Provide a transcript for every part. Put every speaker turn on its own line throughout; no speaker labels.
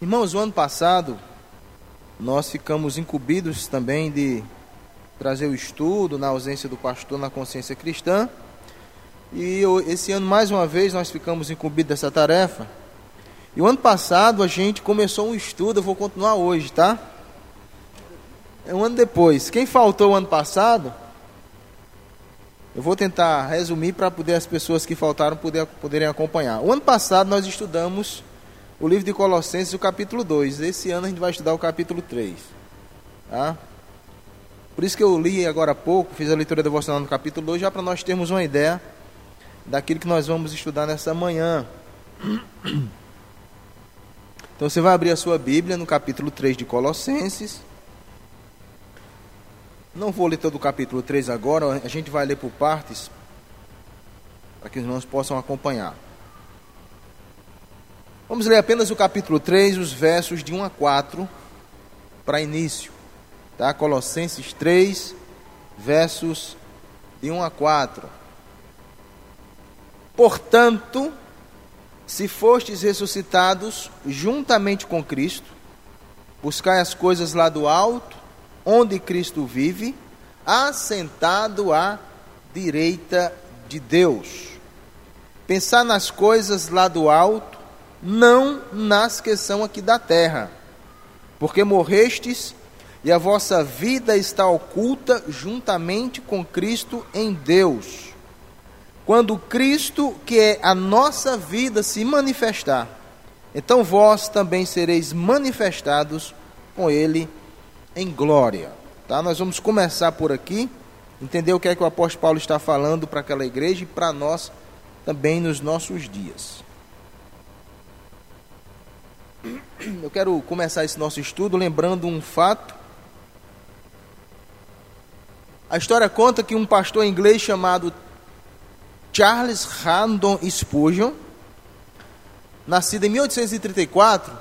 Irmãos, o ano passado nós ficamos incumbidos também de trazer o estudo na ausência do pastor na consciência cristã. E esse ano, mais uma vez, nós ficamos incumbidos dessa tarefa. E o ano passado a gente começou um estudo, eu vou continuar hoje, tá? É um ano depois. Quem faltou o ano passado, eu vou tentar resumir para poder as pessoas que faltaram poder, poderem acompanhar. O ano passado nós estudamos o livro de Colossenses, o capítulo 2. Esse ano a gente vai estudar o capítulo 3. Tá? Por isso que eu li agora há pouco, fiz a leitura devocional no capítulo 2, já para nós termos uma ideia daquilo que nós vamos estudar nessa manhã. Então você vai abrir a sua Bíblia no capítulo 3 de Colossenses. Não vou ler todo o capítulo 3 agora, a gente vai ler por partes, para que os irmãos possam acompanhar. Vamos ler apenas o capítulo 3, os versos de 1 a 4, para início. Tá? Colossenses 3, versos de 1 a 4. Portanto, se fostes ressuscitados juntamente com Cristo, buscai as coisas lá do alto, onde Cristo vive, assentado à direita de Deus. Pensar nas coisas lá do alto, não nas que são aqui da terra, porque morrestes e a vossa vida está oculta juntamente com Cristo em Deus. Quando Cristo, que é a nossa vida, se manifestar, então vós também sereis manifestados com Ele em glória. Tá? Nós vamos começar por aqui, entender o que é que o apóstolo Paulo está falando para aquela igreja e para nós também nos nossos dias. Eu quero começar esse nosso estudo lembrando um fato. A história conta que um pastor inglês chamado Charles Randon Spurgeon, nascido em 1834,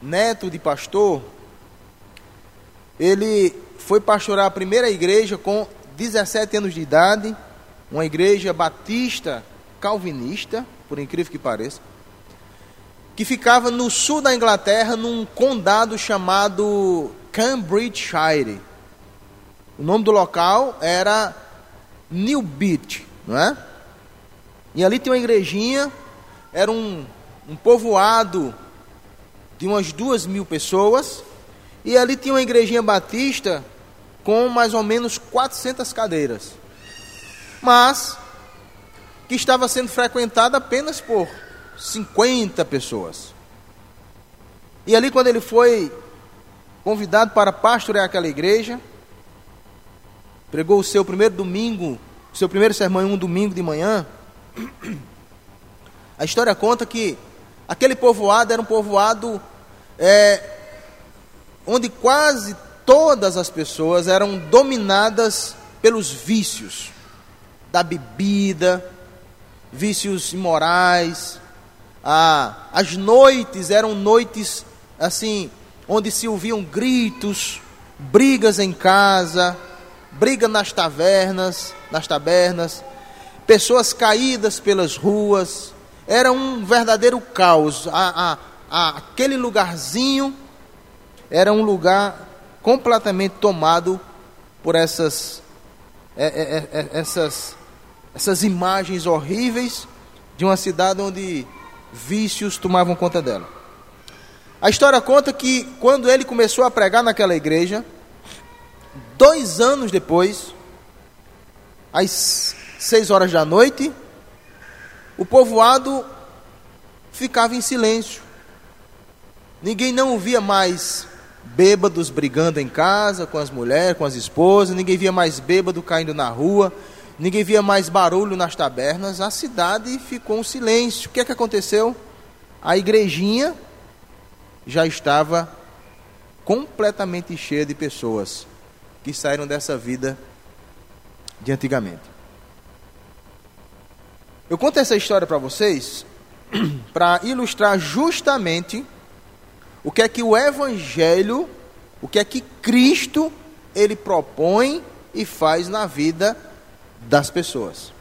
neto de pastor, ele foi pastorar a primeira igreja com 17 anos de idade, uma igreja batista calvinista, por incrível que pareça que ficava no sul da Inglaterra, num condado chamado Cambridgeshire. O nome do local era Newbit, não é? E ali tem uma igrejinha, era um, um povoado de umas duas mil pessoas, e ali tinha uma igrejinha batista com mais ou menos 400 cadeiras, mas que estava sendo frequentada apenas por 50 pessoas. E ali, quando ele foi convidado para pastorear aquela igreja, pregou o seu primeiro domingo, o seu primeiro sermão em um domingo de manhã. A história conta que aquele povoado era um povoado é, onde quase todas as pessoas eram dominadas pelos vícios da bebida, vícios imorais, ah, as noites eram noites assim, onde se ouviam gritos, brigas em casa, briga nas tavernas, nas tabernas, pessoas caídas pelas ruas. Era um verdadeiro caos. A, a, a, aquele lugarzinho era um lugar completamente tomado por essas, é, é, é, essas, essas imagens horríveis de uma cidade onde vícios tomavam conta dela. A história conta que quando ele começou a pregar naquela igreja, dois anos depois, às seis horas da noite, o povoado ficava em silêncio. Ninguém não via mais bêbados brigando em casa com as mulheres, com as esposas, ninguém via mais bêbado caindo na rua, ninguém via mais barulho nas tabernas, a cidade ficou um silêncio. O que é que aconteceu? A igrejinha já estava completamente cheia de pessoas que saíram dessa vida de antigamente. Eu conto essa história para vocês para ilustrar justamente o que é que o evangelho, o que é que Cristo ele propõe e faz na vida das pessoas.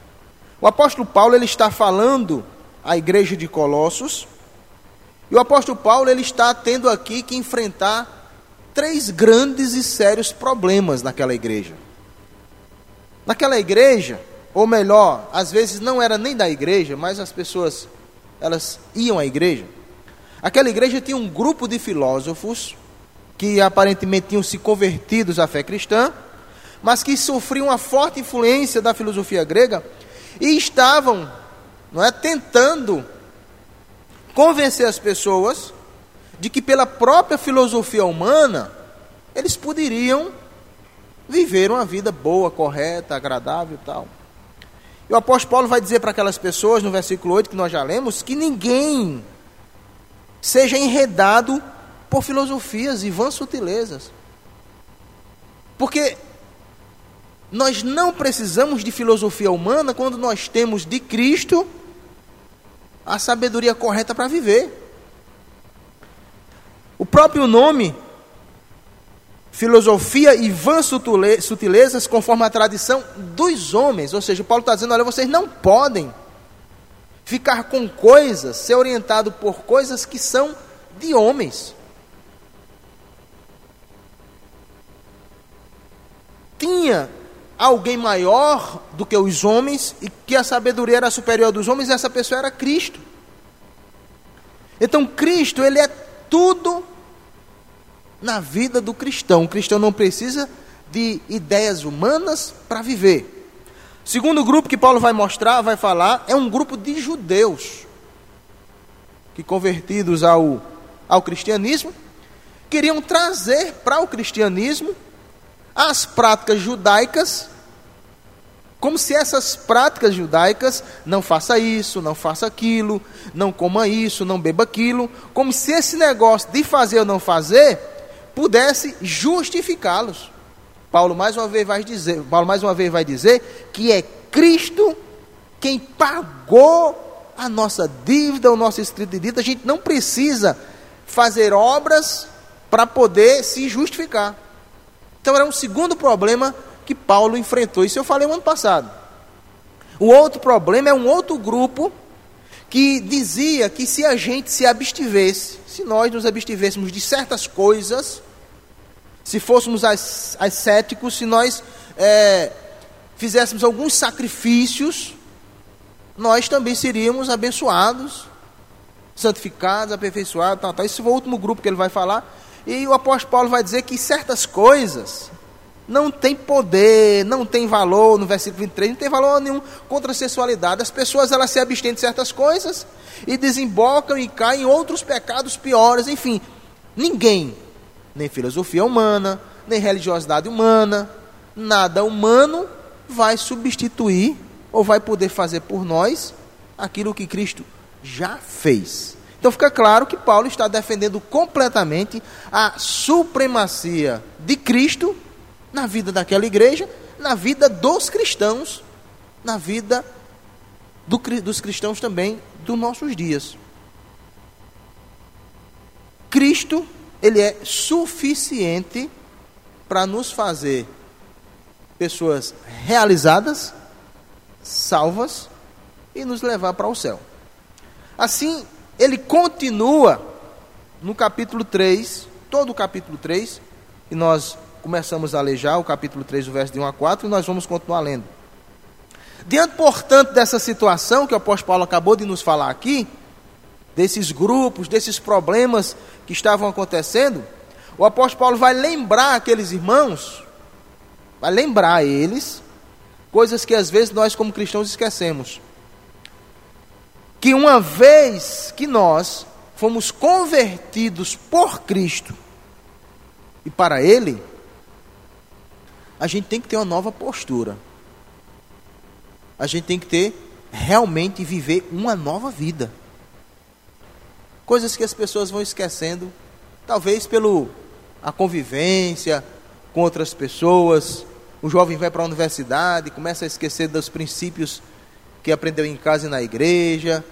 O apóstolo Paulo ele está falando à igreja de Colossos E o apóstolo Paulo ele está tendo aqui que enfrentar três grandes e sérios problemas naquela igreja. Naquela igreja, ou melhor, às vezes não era nem da igreja, mas as pessoas elas iam à igreja. Aquela igreja tinha um grupo de filósofos que aparentemente tinham se convertidos à fé cristã, mas que sofriam uma forte influência da filosofia grega e estavam, não é, tentando convencer as pessoas de que pela própria filosofia humana eles poderiam viver uma vida boa, correta, agradável e tal. E o apóstolo Paulo vai dizer para aquelas pessoas, no versículo 8 que nós já lemos, que ninguém seja enredado por filosofias e vãs sutilezas. Porque nós não precisamos de filosofia humana quando nós temos de Cristo a sabedoria correta para viver. O próprio nome, filosofia e vãs sutilezas, conforme a tradição dos homens. Ou seja, Paulo está dizendo: olha, vocês não podem ficar com coisas, ser orientado por coisas que são de homens. Tinha alguém maior do que os homens e que a sabedoria era superior dos homens, essa pessoa era Cristo. Então Cristo, ele é tudo na vida do cristão. O cristão não precisa de ideias humanas para viver. Segundo grupo que Paulo vai mostrar, vai falar, é um grupo de judeus que convertidos ao, ao cristianismo, queriam trazer para o cristianismo as práticas judaicas como se essas práticas judaicas, não faça isso, não faça aquilo, não coma isso, não beba aquilo, como se esse negócio de fazer ou não fazer pudesse justificá-los. Paulo mais uma vez vai dizer, Paulo mais uma vez vai dizer que é Cristo quem pagou a nossa dívida, o nosso escrito de dívida. A gente não precisa fazer obras para poder se justificar. Então era um segundo problema que Paulo enfrentou. Isso eu falei no ano passado. O outro problema é um outro grupo que dizia que se a gente se abstivesse, se nós nos abstivêssemos de certas coisas, se fôssemos ascéticos, se nós é, fizéssemos alguns sacrifícios, nós também seríamos abençoados, santificados, aperfeiçoados, tal, tal. Esse é o último grupo que ele vai falar. E o apóstolo Paulo vai dizer que certas coisas não tem poder, não tem valor, no versículo 23, não tem valor nenhum contra a sexualidade. As pessoas elas se abstêm de certas coisas e desembocam e caem em outros pecados piores. Enfim, ninguém, nem filosofia humana, nem religiosidade humana, nada humano vai substituir ou vai poder fazer por nós aquilo que Cristo já fez. Então fica claro que Paulo está defendendo completamente a supremacia de Cristo na vida daquela igreja, na vida dos cristãos, na vida do, dos cristãos também dos nossos dias. Cristo, ele é suficiente para nos fazer pessoas realizadas, salvas e nos levar para o céu. Assim, ele continua no capítulo 3, todo o capítulo 3, e nós começamos a ler já o capítulo 3, o verso de 1 a 4, e nós vamos continuar lendo. Diante, portanto, dessa situação que o apóstolo Paulo acabou de nos falar aqui, desses grupos, desses problemas que estavam acontecendo, o apóstolo Paulo vai lembrar aqueles irmãos, vai lembrar a eles, coisas que às vezes nós, como cristãos, esquecemos. Que uma vez que nós fomos convertidos por Cristo e para Ele, a gente tem que ter uma nova postura. A gente tem que ter realmente viver uma nova vida. Coisas que as pessoas vão esquecendo, talvez pelo a convivência com outras pessoas. O jovem vai para a universidade, começa a esquecer dos princípios que aprendeu em casa e na igreja.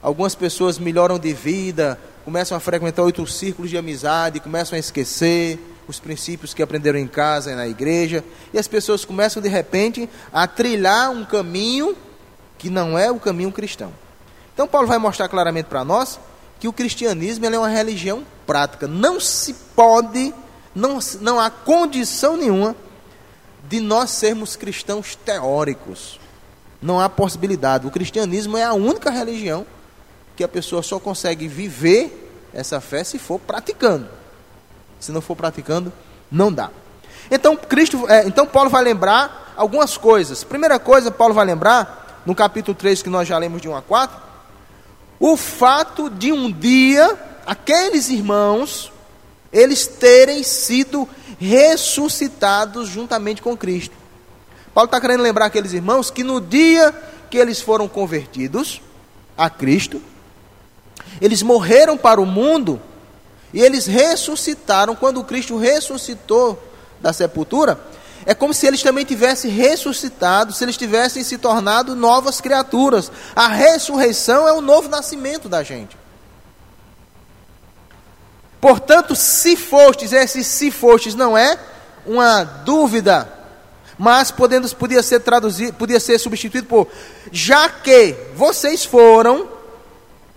Algumas pessoas melhoram de vida, começam a frequentar outros círculos de amizade, começam a esquecer os princípios que aprenderam em casa e na igreja, e as pessoas começam de repente a trilhar um caminho que não é o caminho cristão. Então Paulo vai mostrar claramente para nós que o cristianismo é uma religião prática. Não se pode, não, não há condição nenhuma de nós sermos cristãos teóricos. Não há possibilidade. O cristianismo é a única religião que a pessoa só consegue viver essa fé se for praticando. Se não for praticando, não dá. Então, Cristo, é, então Paulo vai lembrar algumas coisas. Primeira coisa, Paulo vai lembrar, no capítulo 3, que nós já lemos de 1 a 4, o fato de um dia aqueles irmãos eles terem sido ressuscitados juntamente com Cristo. Paulo está querendo lembrar aqueles irmãos que no dia que eles foram convertidos a Cristo, eles morreram para o mundo e eles ressuscitaram. Quando Cristo ressuscitou da sepultura, é como se eles também tivessem ressuscitado, se eles tivessem se tornado novas criaturas. A ressurreição é o novo nascimento da gente. Portanto, se fostes, esse se fostes não é uma dúvida, mas podendo, podia ser traduzido, podia ser substituído por já que vocês foram,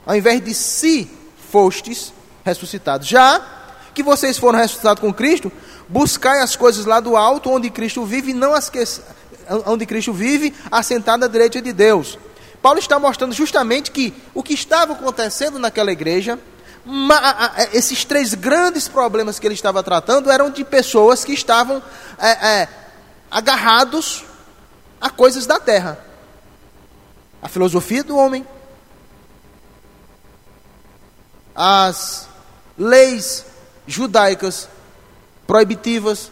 ao invés de se fostes ressuscitados, já que vocês foram ressuscitados com Cristo, Buscai as coisas lá do alto, onde Cristo vive, não as que, onde Cristo vive, assentado à direita de Deus. Paulo está mostrando justamente que o que estava acontecendo naquela igreja, esses três grandes problemas que ele estava tratando eram de pessoas que estavam é, é, agarrados a coisas da terra. A filosofia do homem, as leis judaicas proibitivas,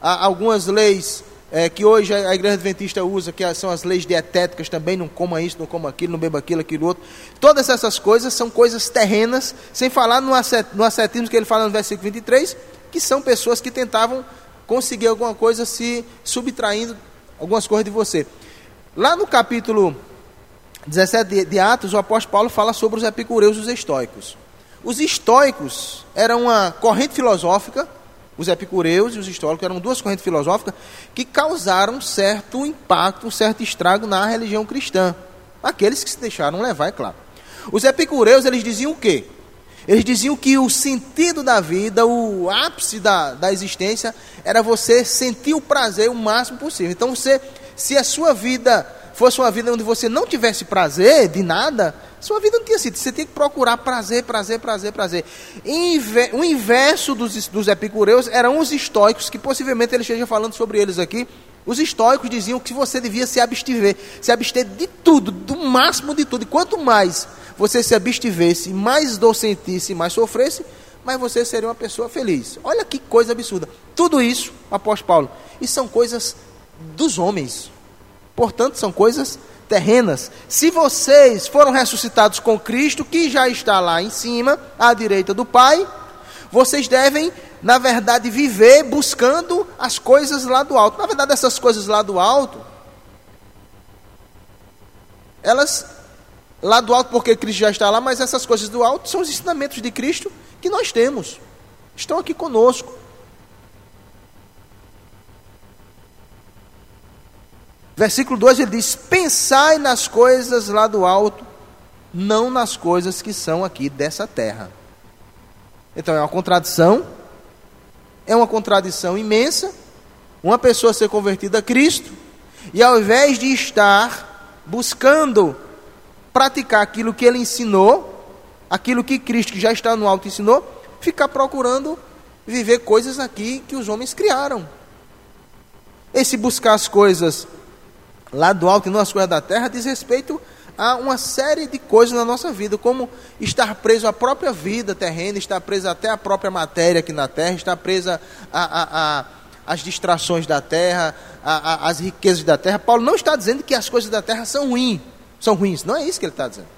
há algumas leis é, que hoje a igreja adventista usa, que são as leis dietéticas também, não coma isso, não coma aquilo, não beba aquilo, aquilo outro. Todas essas coisas são coisas terrenas, sem falar no, asset, no ascetismo que ele fala no versículo 23, que são pessoas que tentavam conseguir alguma coisa se subtraindo algumas coisas de você. Lá no capítulo 17 de, de Atos, o apóstolo Paulo fala sobre os epicureus e os estoicos. Os estoicos eram uma corrente filosófica os epicureus e os históricos eram duas correntes filosóficas que causaram certo impacto, certo estrago na religião cristã. Aqueles que se deixaram levar, é claro. Os epicureus, eles diziam o quê? Eles diziam que o sentido da vida, o ápice da, da existência, era você sentir o prazer o máximo possível. Então, você, se a sua vida fosse uma vida onde você não tivesse prazer de nada, sua vida não tinha sido. Você tinha que procurar prazer, prazer, prazer, prazer. O inverso dos, dos epicureus eram os estoicos, que possivelmente ele esteja falando sobre eles aqui. Os estoicos diziam que você devia se abster, se abster de tudo, do máximo de tudo. E quanto mais você se abstivesse, mais dor sentisse, mais sofresse, mais você seria uma pessoa feliz. Olha que coisa absurda. Tudo isso, apóstolo Paulo, e são coisas dos homens. Portanto, são coisas terrenas. Se vocês foram ressuscitados com Cristo, que já está lá em cima, à direita do Pai, vocês devem, na verdade, viver buscando as coisas lá do alto. Na verdade, essas coisas lá do alto, elas lá do alto porque Cristo já está lá, mas essas coisas do alto são os ensinamentos de Cristo que nós temos. Estão aqui conosco. Versículo 2 ele diz: Pensai nas coisas lá do alto, não nas coisas que são aqui dessa terra. Então é uma contradição, é uma contradição imensa. Uma pessoa ser convertida a Cristo, e ao invés de estar buscando praticar aquilo que ele ensinou, aquilo que Cristo, que já está no alto, ensinou, ficar procurando viver coisas aqui que os homens criaram. Esse buscar as coisas lá do alto e não as coisas da terra, diz respeito a uma série de coisas na nossa vida, como estar preso à própria vida terrena, estar preso até à própria matéria aqui na terra, estar presa às distrações da terra, às riquezas da terra. Paulo não está dizendo que as coisas da terra são ruins, são ruins, não é isso que ele está dizendo.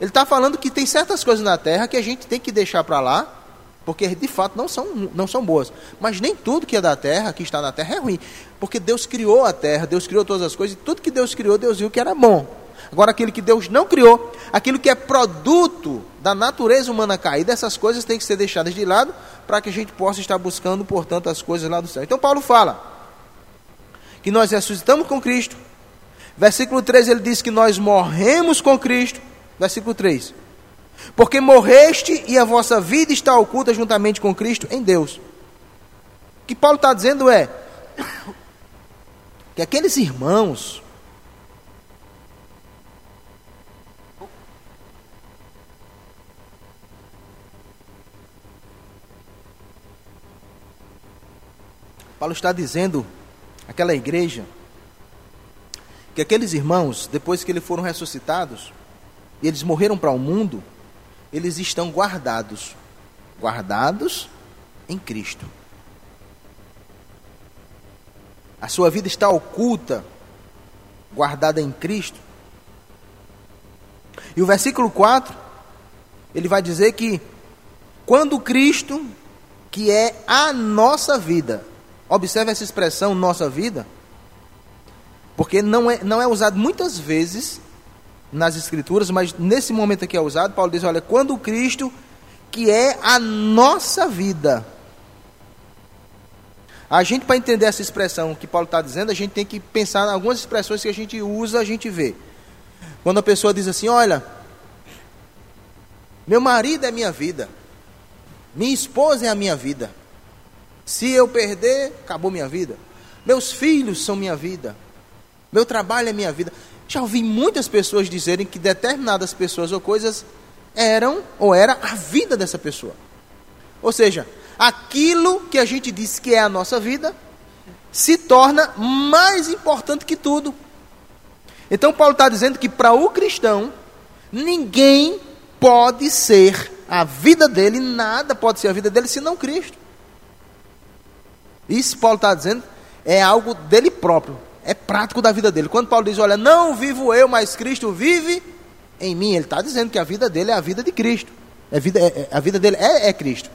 Ele está falando que tem certas coisas na terra que a gente tem que deixar para lá, porque de fato não são, não são boas. Mas nem tudo que é da terra, que está na terra, é ruim. Porque Deus criou a terra, Deus criou todas as coisas, e tudo que Deus criou, Deus viu que era bom. Agora, aquilo que Deus não criou, aquilo que é produto da natureza humana caída, essas coisas têm que ser deixadas de lado para que a gente possa estar buscando, portanto, as coisas lá do céu. Então, Paulo fala que nós ressuscitamos com Cristo. Versículo 3 ele diz que nós morremos com Cristo. Versículo 3. Porque morreste e a vossa vida está oculta juntamente com Cristo em Deus. O que Paulo está dizendo é que aqueles irmãos Paulo está dizendo àquela igreja que aqueles irmãos, depois que eles foram ressuscitados, e eles morreram para o mundo, eles estão guardados, guardados em Cristo. A sua vida está oculta, guardada em Cristo. E o versículo 4, ele vai dizer que quando Cristo, que é a nossa vida, Observe essa expressão nossa vida, porque não é, não é usado muitas vezes nas Escrituras, mas nesse momento aqui é usado. Paulo diz: olha, quando Cristo, que é a nossa vida. A gente, para entender essa expressão que Paulo está dizendo, a gente tem que pensar em algumas expressões que a gente usa, a gente vê. Quando a pessoa diz assim: olha, meu marido é minha vida, minha esposa é a minha vida. Se eu perder, acabou minha vida. Meus filhos são minha vida. Meu trabalho é minha vida. Já ouvi muitas pessoas dizerem que determinadas pessoas ou coisas eram ou era a vida dessa pessoa. Ou seja, aquilo que a gente diz que é a nossa vida se torna mais importante que tudo. Então Paulo está dizendo que para o cristão ninguém pode ser a vida dele, nada pode ser a vida dele senão Cristo. Isso Paulo está dizendo é algo dele próprio, é prático da vida dele. Quando Paulo diz, olha, não vivo eu, mas Cristo vive em mim, ele está dizendo que a vida dele é a vida de Cristo. É vida, é, é, a vida dele é, é Cristo.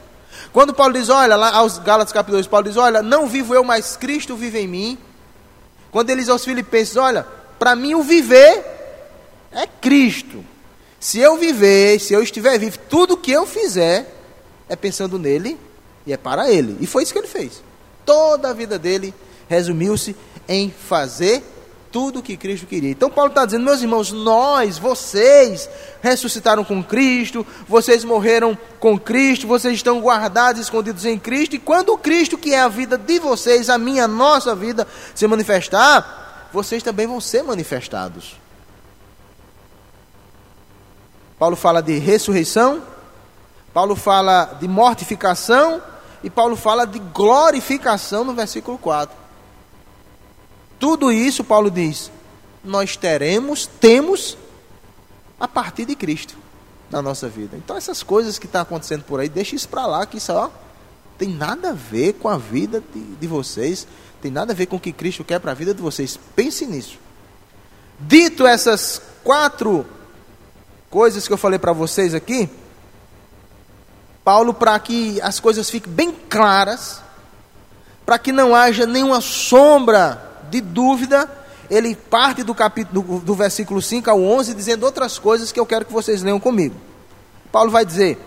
Quando Paulo diz, olha, lá aos Gálatas capítulo 2, Paulo diz, olha, não vivo eu, mas Cristo vive em mim. Quando ele diz aos Filipenses, olha, para mim o viver é Cristo. Se eu viver, se eu estiver vivo, tudo que eu fizer é pensando nele e é para ele. E foi isso que ele fez. Toda a vida dele resumiu-se em fazer tudo o que Cristo queria. Então Paulo está dizendo, meus irmãos, nós, vocês, ressuscitaram com Cristo, vocês morreram com Cristo, vocês estão guardados, escondidos em Cristo, e quando Cristo, que é a vida de vocês, a minha, a nossa vida, se manifestar, vocês também vão ser manifestados. Paulo fala de ressurreição, Paulo fala de mortificação e Paulo fala de glorificação no versículo 4. Tudo isso, Paulo diz, nós teremos, temos, a partir de Cristo na nossa vida. Então, essas coisas que estão tá acontecendo por aí, deixa isso para lá, que isso ó, tem nada a ver com a vida de, de vocês, tem nada a ver com o que Cristo quer para a vida de vocês. Pense nisso. Dito essas quatro coisas que eu falei para vocês aqui, Paulo, para que as coisas fiquem bem claras, para que não haja nenhuma sombra de dúvida, ele parte do capítulo do, do versículo 5 ao 11 dizendo outras coisas que eu quero que vocês leiam comigo. Paulo vai dizer: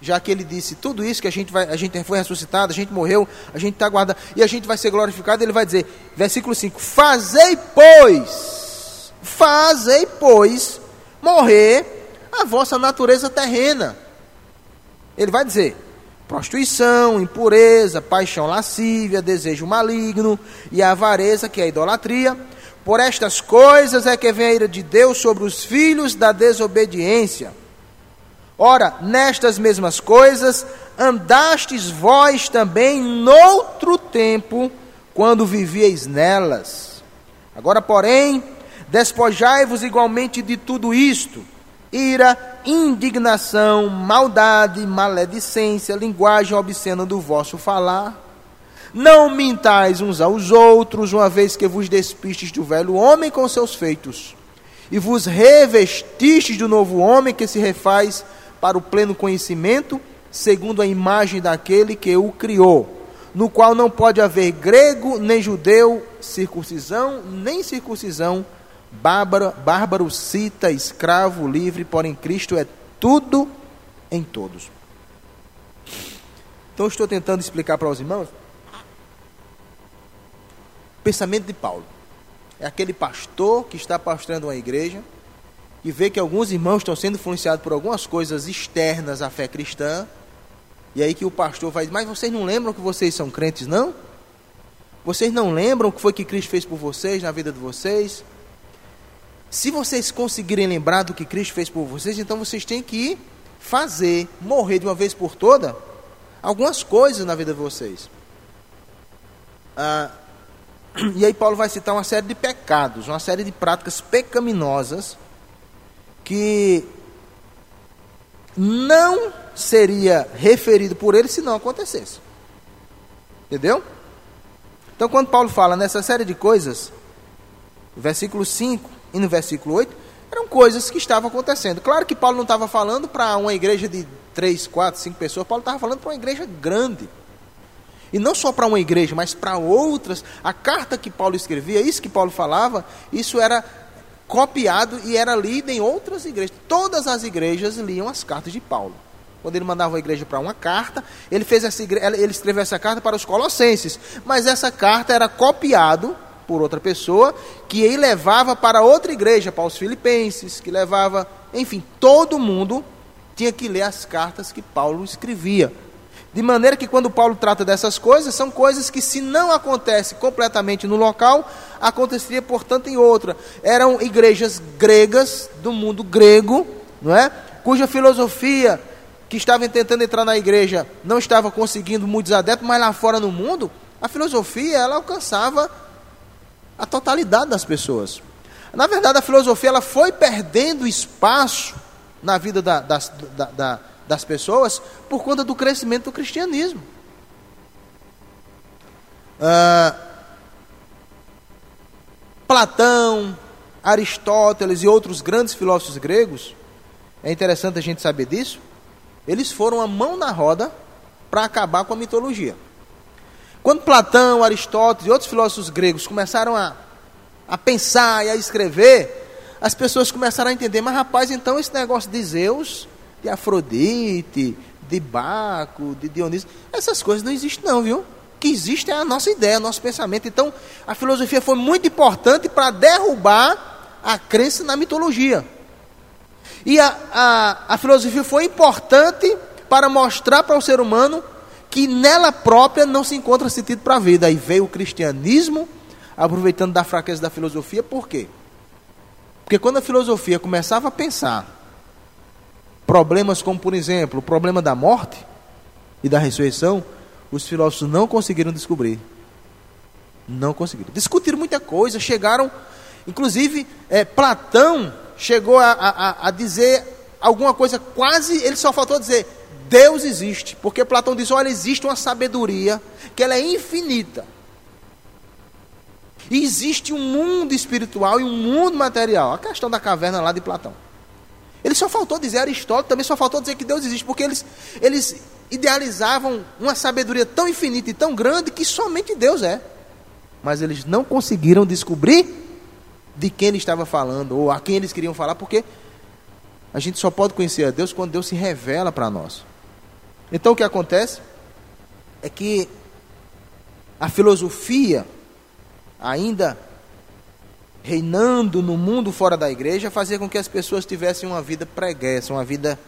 já que ele disse tudo isso que a gente vai, a gente foi ressuscitado, a gente morreu, a gente está guardado e a gente vai ser glorificado, ele vai dizer, versículo 5: Fazei, pois, fazei, pois, morrer a vossa natureza terrena ele vai dizer: prostituição, impureza, paixão lascívia, desejo maligno e avareza, que é a idolatria. Por estas coisas é que vem a ira de Deus sobre os filhos da desobediência. Ora, nestas mesmas coisas andastes vós também noutro tempo, quando vivieis nelas. Agora, porém, despojai-vos igualmente de tudo isto: ira, indignação, maldade, maledicência, linguagem obscena do vosso falar. Não mintais uns aos outros, uma vez que vos despistes do velho homem com seus feitos, e vos revestistes do novo homem que se refaz para o pleno conhecimento, segundo a imagem daquele que o criou, no qual não pode haver grego nem judeu, circuncisão nem circuncisão, bárbaro, bárbaro, cita, escravo, livre, porém Cristo é tudo em todos. Então estou tentando explicar para os irmãos o pensamento de Paulo. É aquele pastor que está pastoreando uma igreja e vê que alguns irmãos estão sendo influenciados por algumas coisas externas à fé cristã, e aí que o pastor vai mas vocês não lembram que vocês são crentes, não? Vocês não lembram o que foi que Cristo fez por vocês na vida de vocês? Se vocês conseguirem lembrar do que Cristo fez por vocês, então vocês têm que fazer, morrer de uma vez por toda, algumas coisas na vida de vocês. Ah, e aí Paulo vai citar uma série de pecados, uma série de práticas pecaminosas que não seria referido por ele se não acontecesse. Entendeu? Então, quando Paulo fala nessa série de coisas, versículo 5 e no versículo 8, eram coisas que estavam acontecendo. Claro que Paulo não estava falando para uma igreja de 3, 4, 5 pessoas, Paulo estava falando para uma igreja grande. E não só para uma igreja, mas para outras. A carta que Paulo escrevia, isso que Paulo falava, isso era copiado e era lido em outras igrejas. Todas as igrejas liam as cartas de Paulo. Quando ele mandava a igreja para uma carta, ele fez essa igreja, ele escreveu essa carta para os colossenses, mas essa carta era copiado por outra pessoa que ele levava para outra igreja, para os filipenses, que levava, enfim, todo mundo tinha que ler as cartas que Paulo escrevia. De maneira que quando Paulo trata dessas coisas, são coisas que se não acontece completamente no local, aconteceria portanto em outra. Eram igrejas gregas do mundo grego, não é? Cuja filosofia que estavam tentando entrar na igreja não estava conseguindo muitos adeptos, mas lá fora no mundo, a filosofia ela alcançava a totalidade das pessoas. Na verdade, a filosofia ela foi perdendo espaço na vida da, das, da, da das pessoas por conta do crescimento do cristianismo. Ah, Platão, Aristóteles e outros grandes filósofos gregos, é interessante a gente saber disso, eles foram a mão na roda para acabar com a mitologia. Quando Platão, Aristóteles e outros filósofos gregos começaram a, a pensar e a escrever, as pessoas começaram a entender, mas rapaz, então esse negócio de Zeus de Afrodite, de Baco, de Dionísio. Essas coisas não existem, não, viu? O que existe é a nossa ideia, o nosso pensamento. Então, a filosofia foi muito importante para derrubar a crença na mitologia. E a, a, a filosofia foi importante para mostrar para o ser humano que nela própria não se encontra sentido para a vida. Aí veio o cristianismo, aproveitando da fraqueza da filosofia, por quê? Porque quando a filosofia começava a pensar problemas como, por exemplo, o problema da morte e da ressurreição, os filósofos não conseguiram descobrir. Não conseguiram. Discutiram muita coisa, chegaram, inclusive, é, Platão chegou a, a, a dizer alguma coisa quase, ele só faltou dizer, Deus existe, porque Platão diz: olha, existe uma sabedoria que ela é infinita. E existe um mundo espiritual e um mundo material. A questão da caverna lá de Platão. Ele só faltou dizer, Aristóteles também só faltou dizer que Deus existe, porque eles, eles idealizavam uma sabedoria tão infinita e tão grande que somente Deus é. Mas eles não conseguiram descobrir de quem ele estava falando, ou a quem eles queriam falar, porque a gente só pode conhecer a Deus quando Deus se revela para nós. Então o que acontece é que a filosofia ainda reinando no mundo fora da igreja, fazia com que as pessoas tivessem uma vida preguiça, uma vida,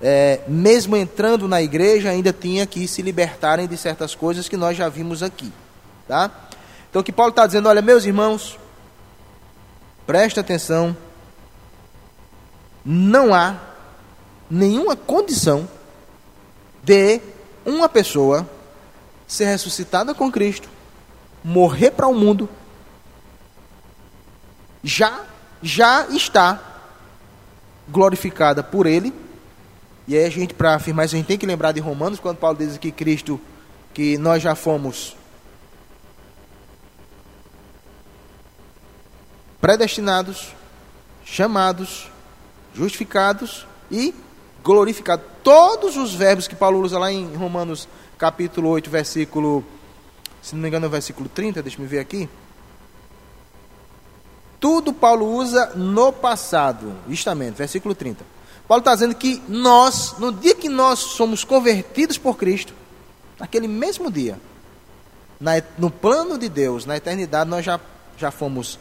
é, mesmo entrando na igreja, ainda tinha que se libertarem de certas coisas que nós já vimos aqui. Tá? Então, o que Paulo está dizendo, olha, meus irmãos, preste atenção, não há nenhuma condição de uma pessoa ser ressuscitada com Cristo, morrer para o mundo já já está glorificada por ele. E aí a gente para afirmar isso a gente tem que lembrar de Romanos quando Paulo diz que Cristo que nós já fomos predestinados, chamados, justificados e glorificados. Todos os verbos que Paulo usa lá em Romanos capítulo 8, versículo, se não me engano, é o versículo 30, deixa eu ver aqui. Tudo Paulo usa no passado. Justamente, versículo 30. Paulo está dizendo que nós, no dia que nós somos convertidos por Cristo, naquele mesmo dia, na, no plano de Deus, na eternidade, nós já, já fomos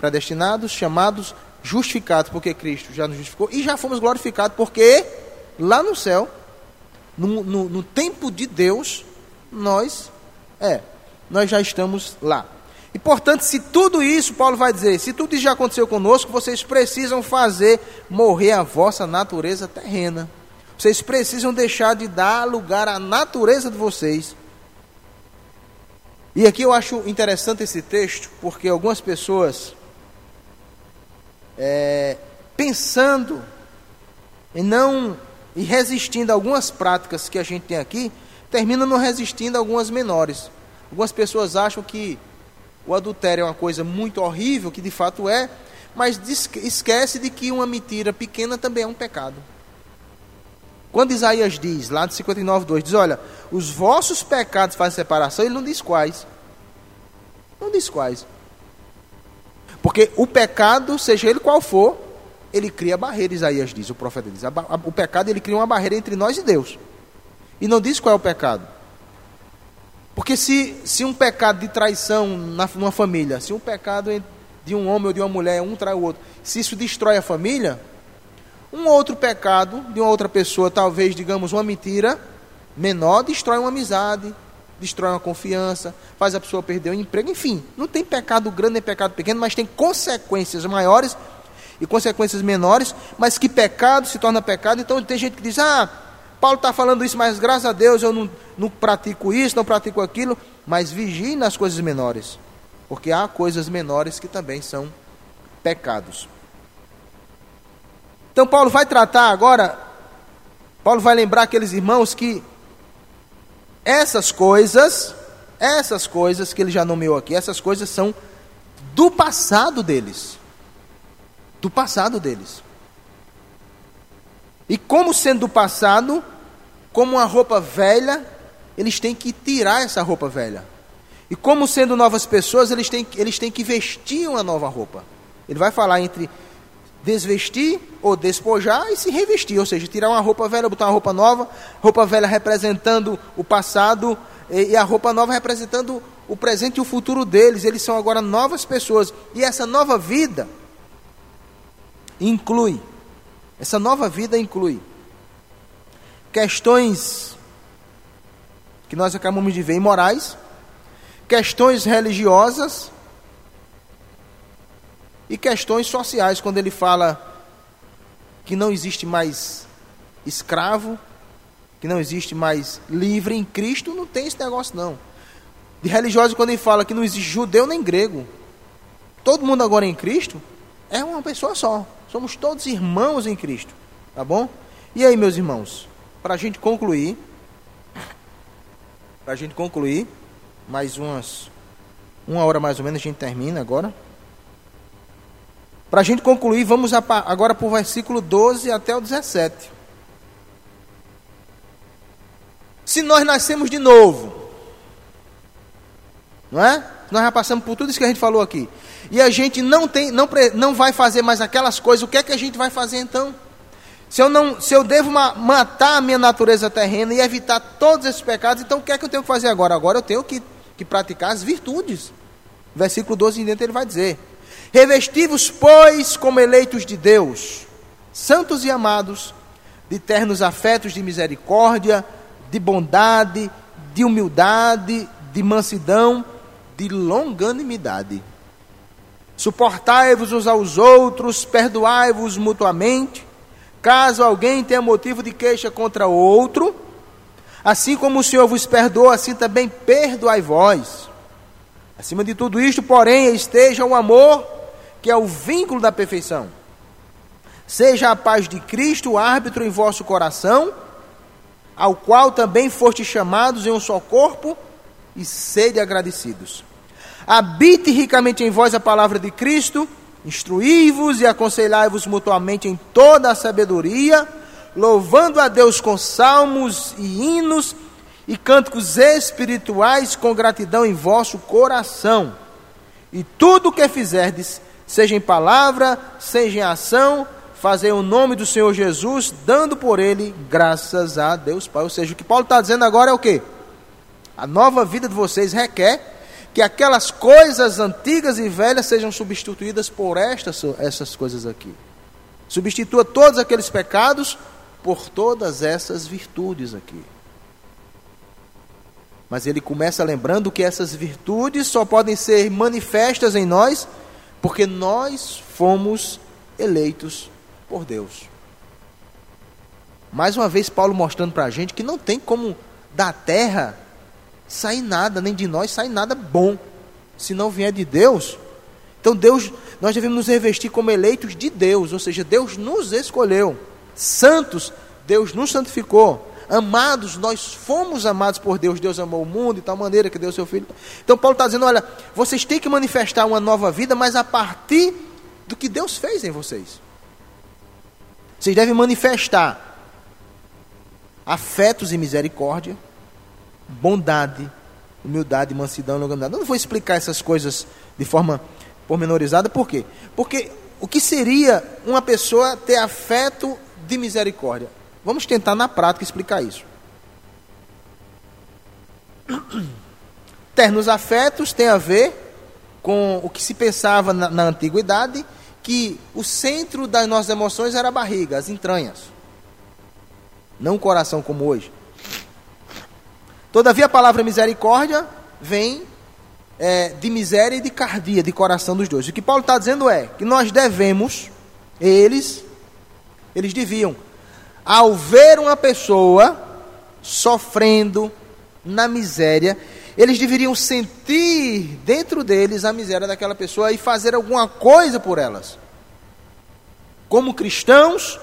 predestinados, chamados, justificados porque Cristo já nos justificou e já fomos glorificados porque lá no céu, no, no, no tempo de Deus, nós é, nós já estamos lá. E portanto, se tudo isso, Paulo vai dizer, se tudo isso já aconteceu conosco, vocês precisam fazer morrer a vossa natureza terrena. Vocês precisam deixar de dar lugar à natureza de vocês. E aqui eu acho interessante esse texto, porque algumas pessoas, é, pensando e não e resistindo a algumas práticas que a gente tem aqui, terminam não resistindo a algumas menores. Algumas pessoas acham que o adultério é uma coisa muito horrível, que de fato é, mas esquece de que uma mentira pequena também é um pecado. Quando Isaías diz, lá de 59, 2, diz: Olha, os vossos pecados fazem separação, ele não diz quais. Não diz quais. Porque o pecado, seja ele qual for, ele cria barreira, Isaías diz, o profeta diz. O pecado, ele cria uma barreira entre nós e Deus. E não diz qual é o pecado. Porque se, se um pecado de traição na, numa família, se um pecado de um homem ou de uma mulher, um trai o outro, se isso destrói a família, um outro pecado de uma outra pessoa, talvez, digamos, uma mentira menor, destrói uma amizade, destrói uma confiança, faz a pessoa perder o emprego, enfim, não tem pecado grande nem pecado pequeno, mas tem consequências maiores e consequências menores, mas que pecado se torna pecado. Então tem gente que diz: Ah, Paulo está falando isso, mas graças a Deus eu não, não pratico isso, não pratico aquilo, mas vigie nas coisas menores, porque há coisas menores que também são pecados. Então Paulo vai tratar agora, Paulo vai lembrar aqueles irmãos que essas coisas, essas coisas que ele já nomeou aqui, essas coisas são do passado deles. Do passado deles. E como sendo do passado, como uma roupa velha, eles têm que tirar essa roupa velha. E como sendo novas pessoas, eles têm, eles têm que vestir uma nova roupa. Ele vai falar entre desvestir ou despojar e se revestir, ou seja, tirar uma roupa velha, botar uma roupa nova, roupa velha representando o passado e a roupa nova representando o presente e o futuro deles. Eles são agora novas pessoas. E essa nova vida inclui essa nova vida inclui questões que nós acabamos de ver imorais, questões religiosas e questões sociais, quando ele fala que não existe mais escravo, que não existe mais livre em Cristo, não tem esse negócio não. De religioso, quando ele fala que não existe judeu nem grego, todo mundo agora em Cristo é uma pessoa só. Somos todos irmãos em Cristo, tá bom? E aí, meus irmãos, para a gente concluir, para a gente concluir, mais umas, uma hora mais ou menos a gente termina agora. Para a gente concluir, vamos agora para o versículo 12 até o 17. Se nós nascemos de novo, não é? Nós já passamos por tudo isso que a gente falou aqui e a gente não tem, não, não vai fazer mais aquelas coisas, o que é que a gente vai fazer então? Se eu, não, se eu devo matar a minha natureza terrena e evitar todos esses pecados, então o que é que eu tenho que fazer agora? Agora eu tenho que, que praticar as virtudes. Versículo 12 em dentro ele vai dizer: Revestivos, pois, como eleitos de Deus, santos e amados, de ternos afetos de misericórdia, de bondade, de humildade, de mansidão, de longanimidade Suportai-vos uns aos outros, perdoai-vos mutuamente, caso alguém tenha motivo de queixa contra outro, assim como o Senhor vos perdoa, assim também perdoai vós. Acima de tudo isto, porém, esteja o amor, que é o vínculo da perfeição. Seja a paz de Cristo o árbitro em vosso coração, ao qual também foste chamados em um só corpo, e sede agradecidos. Habite ricamente em vós a palavra de Cristo, instruí-vos e aconselhai-vos mutuamente em toda a sabedoria, louvando a Deus com salmos e hinos e cânticos espirituais com gratidão em vosso coração. E tudo o que fizerdes, seja em palavra, seja em ação, fazei o nome do Senhor Jesus, dando por ele graças a Deus Pai. Ou seja, o que Paulo está dizendo agora é o que? A nova vida de vocês requer que aquelas coisas antigas e velhas sejam substituídas por estas, essas coisas aqui. Substitua todos aqueles pecados por todas essas virtudes aqui. Mas ele começa lembrando que essas virtudes só podem ser manifestas em nós porque nós fomos eleitos por Deus. Mais uma vez, Paulo mostrando para a gente que não tem como da terra sair nada, nem de nós sair nada bom, se não vier de Deus. Então, Deus, nós devemos nos revestir como eleitos de Deus, ou seja, Deus nos escolheu. Santos, Deus nos santificou. Amados, nós fomos amados por Deus. Deus amou o mundo de tal maneira que deu seu filho. Então, Paulo está dizendo: olha, vocês têm que manifestar uma nova vida, mas a partir do que Deus fez em vocês. Vocês devem manifestar afetos e misericórdia, bondade, humildade, mansidão e longanimidade. Eu não vou explicar essas coisas de forma pormenorizada, por quê? Porque o que seria uma pessoa ter afeto de misericórdia? Vamos tentar na prática explicar isso. Ternos afetos tem a ver com o que se pensava na, na antiguidade, que o centro das nossas emoções era a barriga, as entranhas não o coração como hoje. Todavia, a palavra misericórdia vem é, de miséria e de cardia, de coração dos dois. O que Paulo está dizendo é que nós devemos, eles, eles deviam, ao ver uma pessoa sofrendo na miséria, eles deveriam sentir dentro deles a miséria daquela pessoa e fazer alguma coisa por elas. Como cristãos,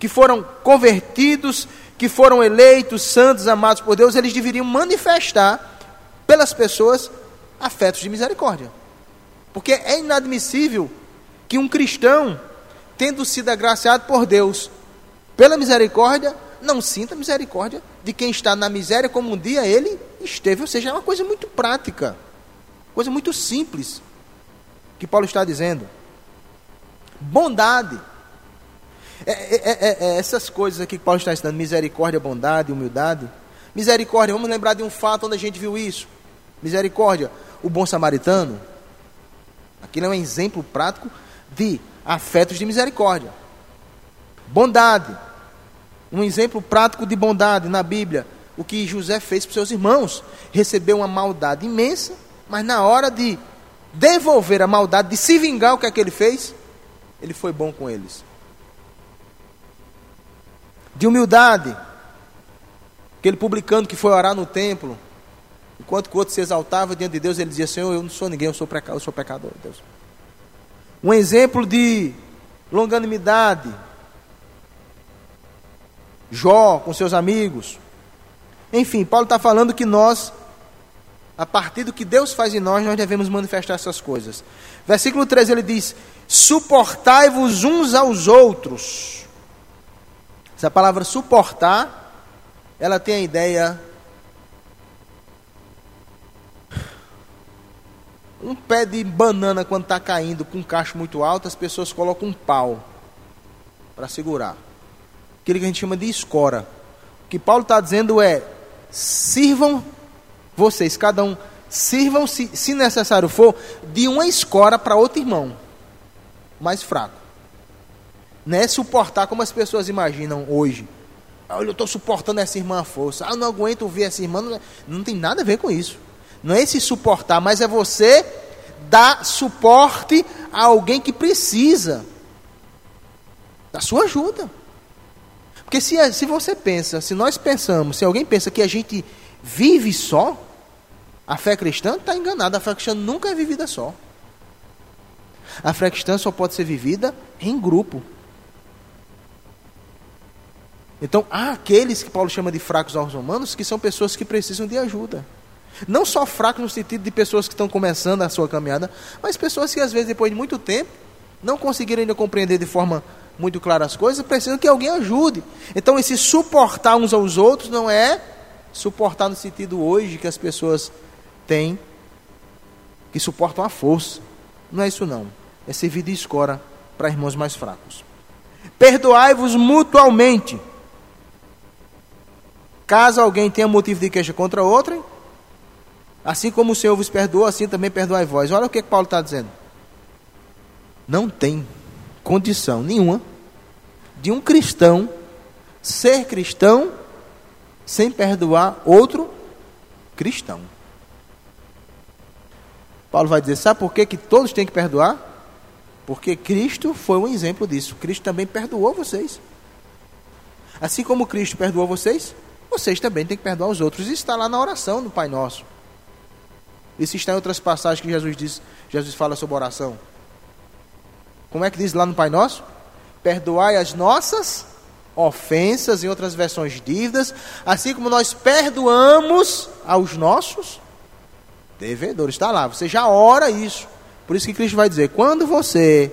que foram convertidos, que foram eleitos, santos, amados por Deus, eles deveriam manifestar pelas pessoas afetos de misericórdia. Porque é inadmissível que um cristão, tendo sido agraciado por Deus pela misericórdia, não sinta misericórdia de quem está na miséria como um dia ele esteve. Ou seja, é uma coisa muito prática, coisa muito simples que Paulo está dizendo. Bondade é é, é, é, é, essas coisas aqui que Paulo está ensinando, misericórdia, bondade, humildade. Misericórdia, vamos lembrar de um fato onde a gente viu isso. Misericórdia, o bom samaritano. Aquilo é um exemplo prático de afetos de misericórdia. Bondade, um exemplo prático de bondade na Bíblia. O que José fez para seus irmãos. Recebeu uma maldade imensa, mas na hora de devolver a maldade, de se vingar, o que é que ele fez? Ele foi bom com eles de humildade. Aquele publicano que foi orar no templo, enquanto o outro se exaltava diante de Deus, ele dizia: Senhor, eu não sou ninguém, eu sou, pecador, eu sou pecador, Deus. Um exemplo de longanimidade. Jó com seus amigos. Enfim, Paulo está falando que nós, a partir do que Deus faz em nós, nós devemos manifestar essas coisas. Versículo 13 ele diz: Suportai-vos uns aos outros essa palavra suportar, ela tem a ideia. Um pé de banana, quando está caindo com um cacho muito alto, as pessoas colocam um pau para segurar. Aquilo que a gente chama de escora. O que Paulo está dizendo é: sirvam vocês, cada um, sirvam, se, se necessário for, de uma escora para outro irmão mais fraco. Não é suportar como as pessoas imaginam hoje. Olha, eu estou suportando essa irmã à força. Ah, eu não aguento ouvir essa irmã. Não, não tem nada a ver com isso. Não é esse suportar, mas é você dar suporte a alguém que precisa da sua ajuda. Porque se, se você pensa, se nós pensamos, se alguém pensa que a gente vive só, a fé cristã está enganada. A fé cristã nunca é vivida só. A fé cristã só pode ser vivida em grupo. Então, há aqueles que Paulo chama de fracos aos romanos, que são pessoas que precisam de ajuda. Não só fracos no sentido de pessoas que estão começando a sua caminhada, mas pessoas que às vezes depois de muito tempo não conseguiram ainda compreender de forma muito clara as coisas, precisam que alguém ajude. Então, esse suportar uns aos outros não é suportar no sentido hoje que as pessoas têm, que suportam a força. Não é isso não. É servir de escora para irmãos mais fracos. Perdoai-vos mutualmente Caso alguém tenha motivo de queixa contra outra, Assim como o Senhor vos perdoou, assim também perdoai vós. Olha o que, que Paulo está dizendo. Não tem condição nenhuma de um cristão ser cristão sem perdoar outro cristão. Paulo vai dizer: sabe por que, que todos têm que perdoar? Porque Cristo foi um exemplo disso. Cristo também perdoou vocês. Assim como Cristo perdoou vocês, vocês também têm que perdoar os outros. Isso está lá na oração do Pai Nosso. Isso está em outras passagens que Jesus diz, Jesus fala sobre oração. Como é que diz lá no Pai Nosso? Perdoai as nossas ofensas, em outras versões dívidas, assim como nós perdoamos aos nossos devedores. Está lá, você já ora isso. Por isso que Cristo vai dizer: quando você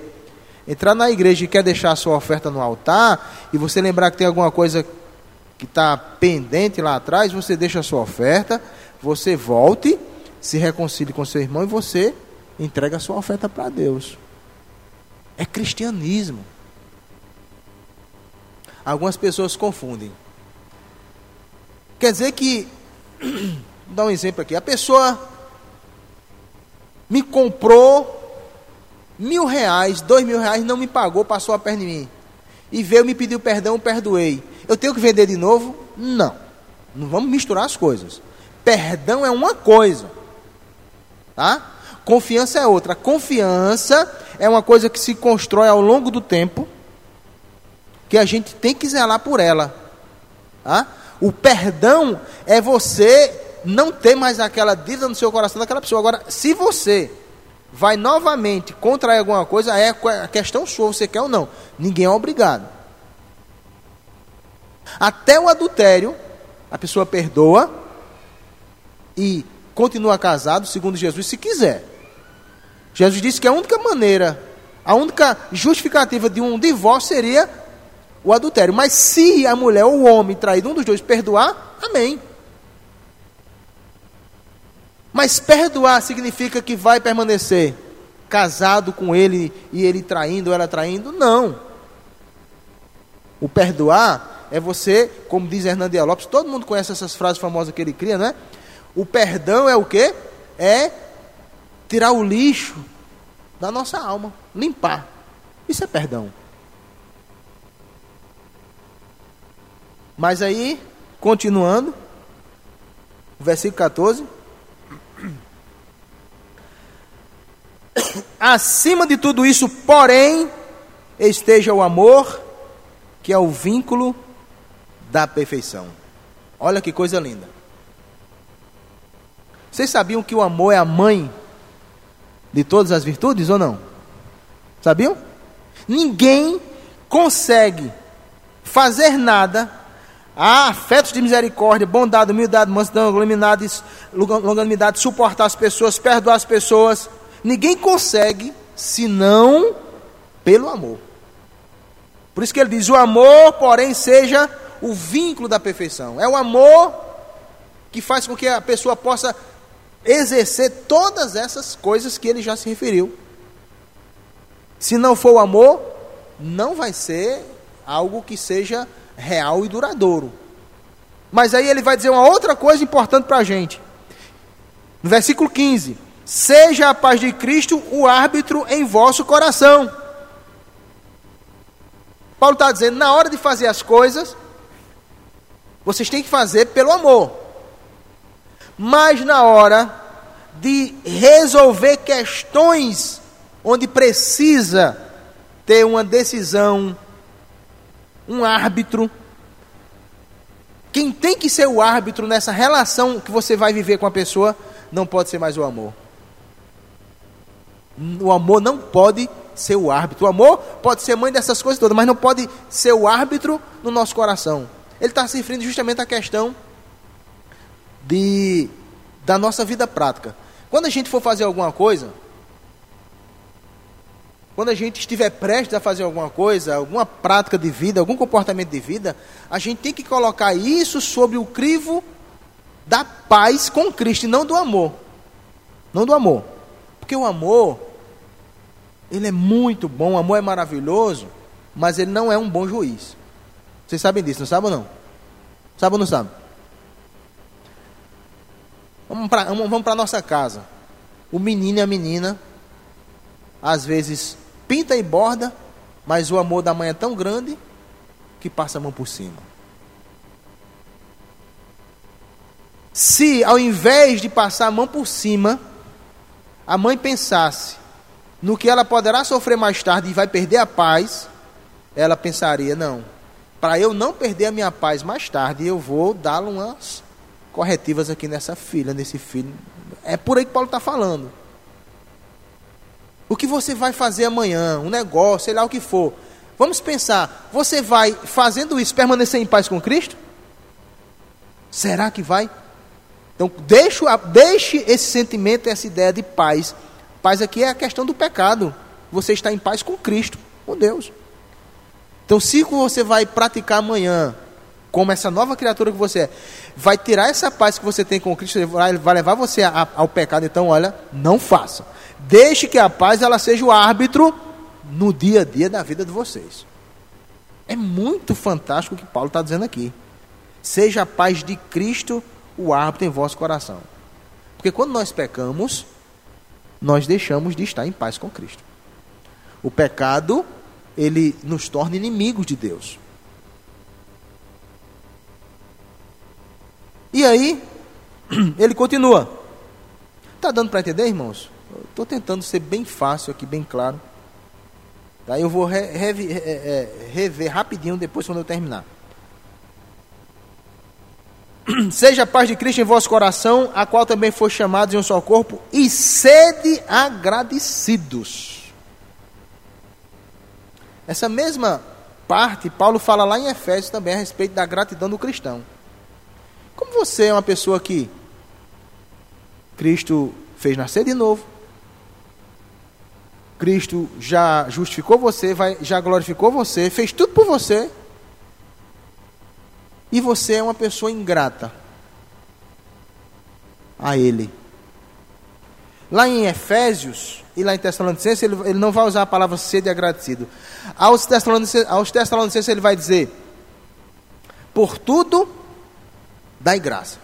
entrar na igreja e quer deixar a sua oferta no altar, e você lembrar que tem alguma coisa que está pendente lá atrás, você deixa a sua oferta, você volte, se reconcilie com seu irmão e você entrega a sua oferta para Deus. É cristianismo. Algumas pessoas confundem. Quer dizer que, vou dar um exemplo aqui, a pessoa me comprou mil reais, dois mil reais, não me pagou, passou a perna em mim. E veio me pediu perdão, perdoei. Eu tenho que vender de novo? Não. Não vamos misturar as coisas. Perdão é uma coisa. Tá? Confiança é outra. Confiança é uma coisa que se constrói ao longo do tempo, que a gente tem que zelar por ela. Tá? O perdão é você não ter mais aquela dívida no seu coração daquela pessoa. Agora, se você vai novamente contrair alguma coisa, é a questão sua, você quer ou não. Ninguém é obrigado. Até o adultério, a pessoa perdoa e continua casado, segundo Jesus, se quiser. Jesus disse que a única maneira, a única justificativa de um divórcio seria o adultério. Mas se a mulher ou o homem traído, um dos dois, perdoar, amém. Mas perdoar significa que vai permanecer casado com ele e ele traindo, ela traindo? Não. O perdoar é você, como diz Hernando Lopes, todo mundo conhece essas frases famosas que ele cria, né? O perdão é o quê? É tirar o lixo da nossa alma, limpar. Isso é perdão. Mas aí, continuando, versículo 14. Acima de tudo isso, porém, esteja o amor, que é o vínculo da perfeição. Olha que coisa linda. Vocês sabiam que o amor é a mãe de todas as virtudes ou não? Sabiam? Ninguém consegue fazer nada. Há afetos de misericórdia, bondade, humildade, mansidão, longanimidade, suportar as pessoas, perdoar as pessoas Ninguém consegue senão pelo amor. Por isso que ele diz: o amor, porém, seja o vínculo da perfeição. É o amor que faz com que a pessoa possa exercer todas essas coisas que ele já se referiu. Se não for o amor, não vai ser algo que seja real e duradouro. Mas aí ele vai dizer uma outra coisa importante para a gente. No versículo 15: Seja a paz de Cristo o árbitro em vosso coração. Paulo está dizendo: na hora de fazer as coisas, vocês têm que fazer pelo amor. Mas na hora de resolver questões onde precisa ter uma decisão, um árbitro, quem tem que ser o árbitro nessa relação que você vai viver com a pessoa não pode ser mais o amor. O amor não pode ser o árbitro. O amor pode ser mãe dessas coisas todas, mas não pode ser o árbitro no nosso coração. Ele está se referindo justamente à questão de, da nossa vida prática. Quando a gente for fazer alguma coisa, quando a gente estiver prestes a fazer alguma coisa, alguma prática de vida, algum comportamento de vida, a gente tem que colocar isso sobre o crivo da paz com Cristo e não do amor. Não do amor. Porque o amor ele é muito bom, o amor é maravilhoso, mas ele não é um bom juiz. Vocês sabem disso, não sabem ou não? Sabe ou não sabe? Vamos para vamos a nossa casa. O menino e a menina, às vezes, pinta e borda, mas o amor da mãe é tão grande que passa a mão por cima. Se ao invés de passar a mão por cima, a mãe pensasse no que ela poderá sofrer mais tarde e vai perder a paz, ela pensaria: não, para eu não perder a minha paz mais tarde, eu vou dar umas corretivas aqui nessa filha, nesse filho. É por aí que Paulo está falando. O que você vai fazer amanhã, um negócio, sei lá o que for. Vamos pensar, você vai fazendo isso permanecer em paz com Cristo? Será que vai? Então, deixe, deixe esse sentimento, essa ideia de paz. Paz aqui é a questão do pecado. Você está em paz com Cristo, com Deus. Então, se você vai praticar amanhã, como essa nova criatura que você é, vai tirar essa paz que você tem com Cristo, vai, vai levar você a, ao pecado. Então, olha, não faça. Deixe que a paz ela seja o árbitro no dia a dia da vida de vocês. É muito fantástico o que Paulo está dizendo aqui. Seja a paz de Cristo o árbitro em vosso coração. Porque quando nós pecamos, nós deixamos de estar em paz com Cristo. O pecado, ele nos torna inimigos de Deus. E aí, ele continua. Está dando para entender, irmãos? Estou tentando ser bem fácil aqui, bem claro. Daí eu vou re, re, re, rever rapidinho depois quando eu terminar. Seja a paz de Cristo em vosso coração, a qual também foi chamados em um só corpo, e sede agradecidos. Essa mesma parte, Paulo fala lá em Efésios também a respeito da gratidão do cristão. Como você é uma pessoa que Cristo fez nascer de novo, Cristo já justificou você, vai, já glorificou você, fez tudo por você, e você é uma pessoa ingrata a Ele. Lá em Efésios e lá em Tessalonicenses, ele, ele não vai usar a palavra sede agradecido. Aos Tessalonicenses, aos Tessalonicenses ele vai dizer: Por tudo, dai graça.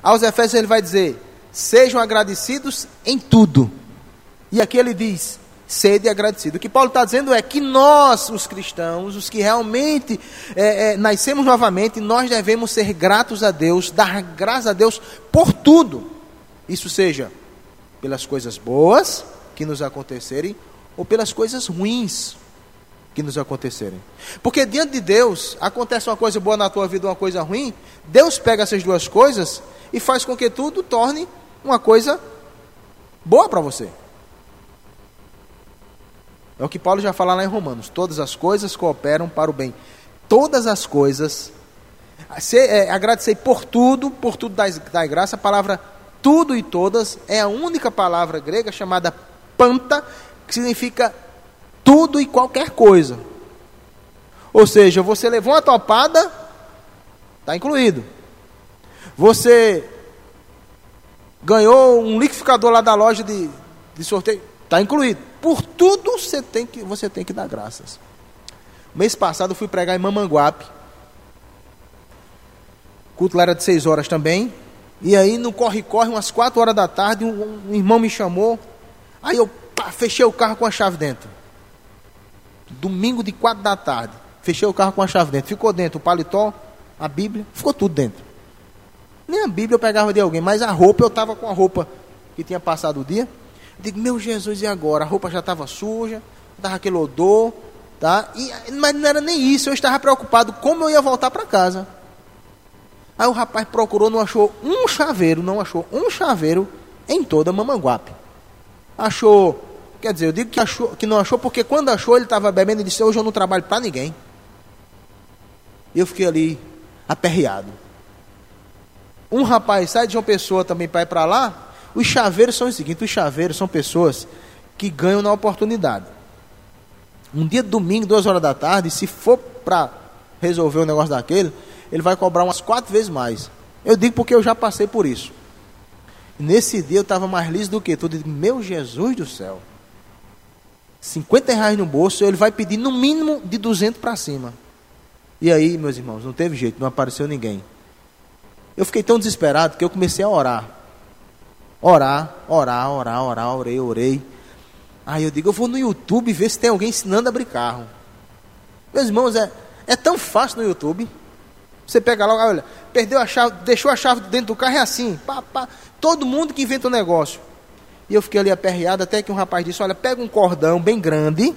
Aos Efésios ele vai dizer: Sejam agradecidos em tudo. E aqui ele diz: sede agradecido. O que Paulo está dizendo é que nós, os cristãos, os que realmente é, é, nascemos novamente, nós devemos ser gratos a Deus, dar graças a Deus por tudo. Isso seja pelas coisas boas que nos acontecerem ou pelas coisas ruins que nos acontecerem. Porque diante de Deus, acontece uma coisa boa na tua vida, uma coisa ruim, Deus pega essas duas coisas e faz com que tudo torne uma coisa boa para você. É o que Paulo já fala lá em Romanos: todas as coisas cooperam para o bem. Todas as coisas. Se, é, agradecer por tudo, por tudo da graça. A palavra tudo e todas é a única palavra grega chamada panta, que significa tudo e qualquer coisa. Ou seja, você levou uma topada, está incluído. Você ganhou um liquidificador lá da loja de, de sorteio, está incluído. Por tudo você tem que, você tem que dar graças. Mês passado eu fui pregar em Mamanguape. O culto lá era de seis horas também. E aí no corre-corre, umas quatro horas da tarde, um, um, irmão me chamou. Aí eu pá, fechei o carro com a chave dentro. Domingo de quatro da tarde. Fechei o carro com a chave dentro. Ficou dentro o paletó, a Bíblia, ficou tudo dentro. Nem a Bíblia eu pegava de alguém, mas a roupa eu estava com a roupa que tinha passado o dia. Digo, meu Jesus, e agora? A roupa já estava suja, estava aquele odor, tá? E, mas não era nem isso, eu estava preocupado como eu ia voltar para casa. Aí o rapaz procurou, não achou um chaveiro, não achou um chaveiro em toda Mamanguape. Achou, quer dizer, eu digo que, achou, que não achou porque quando achou ele estava bebendo e disse, hoje eu não trabalho para ninguém. Eu fiquei ali aperreado. Um rapaz sai de uma pessoa também para ir para lá, os chaveiros são o seguinte: os chaveiros são pessoas que ganham na oportunidade. Um dia domingo, duas horas da tarde, se for para resolver o negócio daquele, ele vai cobrar umas quatro vezes mais. Eu digo porque eu já passei por isso. Nesse dia eu estava mais liso do que tudo. Meu Jesus do céu. 50 reais no bolso, ele vai pedir no mínimo de 200 para cima. E aí, meus irmãos, não teve jeito, não apareceu ninguém. Eu fiquei tão desesperado que eu comecei a orar. Orar, orar, orar, orar, orei, orei. Aí eu digo, eu vou no YouTube ver se tem alguém ensinando a abrir carro. Meus irmãos, é, é tão fácil no YouTube. Você pega lá, olha, perdeu a chave, deixou a chave dentro do carro, é assim. Pá, pá. Todo mundo que inventa um negócio. E eu fiquei ali aperreado até que um rapaz disse: Olha, pega um cordão bem grande,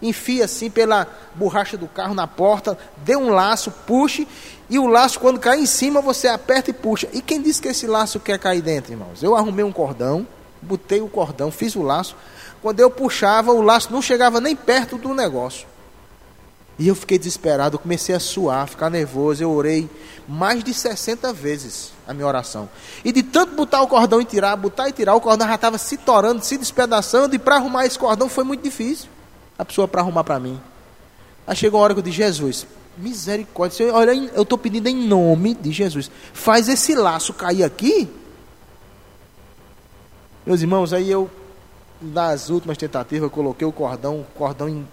enfia assim pela borracha do carro na porta, dê um laço, puxe, e o laço, quando cai em cima, você aperta e puxa. E quem disse que esse laço quer cair dentro, irmãos? Eu arrumei um cordão, botei o cordão, fiz o laço. Quando eu puxava, o laço não chegava nem perto do negócio. E eu fiquei desesperado, comecei a suar, ficar nervoso. Eu orei mais de 60 vezes a minha oração. E de tanto botar o cordão e tirar, botar e tirar, o cordão já estava se torando, se despedaçando. E para arrumar esse cordão foi muito difícil. A pessoa para arrumar para mim. Aí chegou a hora que eu disse: Jesus, misericórdia. Olha, eu estou pedindo em nome de Jesus. Faz esse laço cair aqui. Meus irmãos, aí eu, nas últimas tentativas, eu coloquei o cordão, o cordão em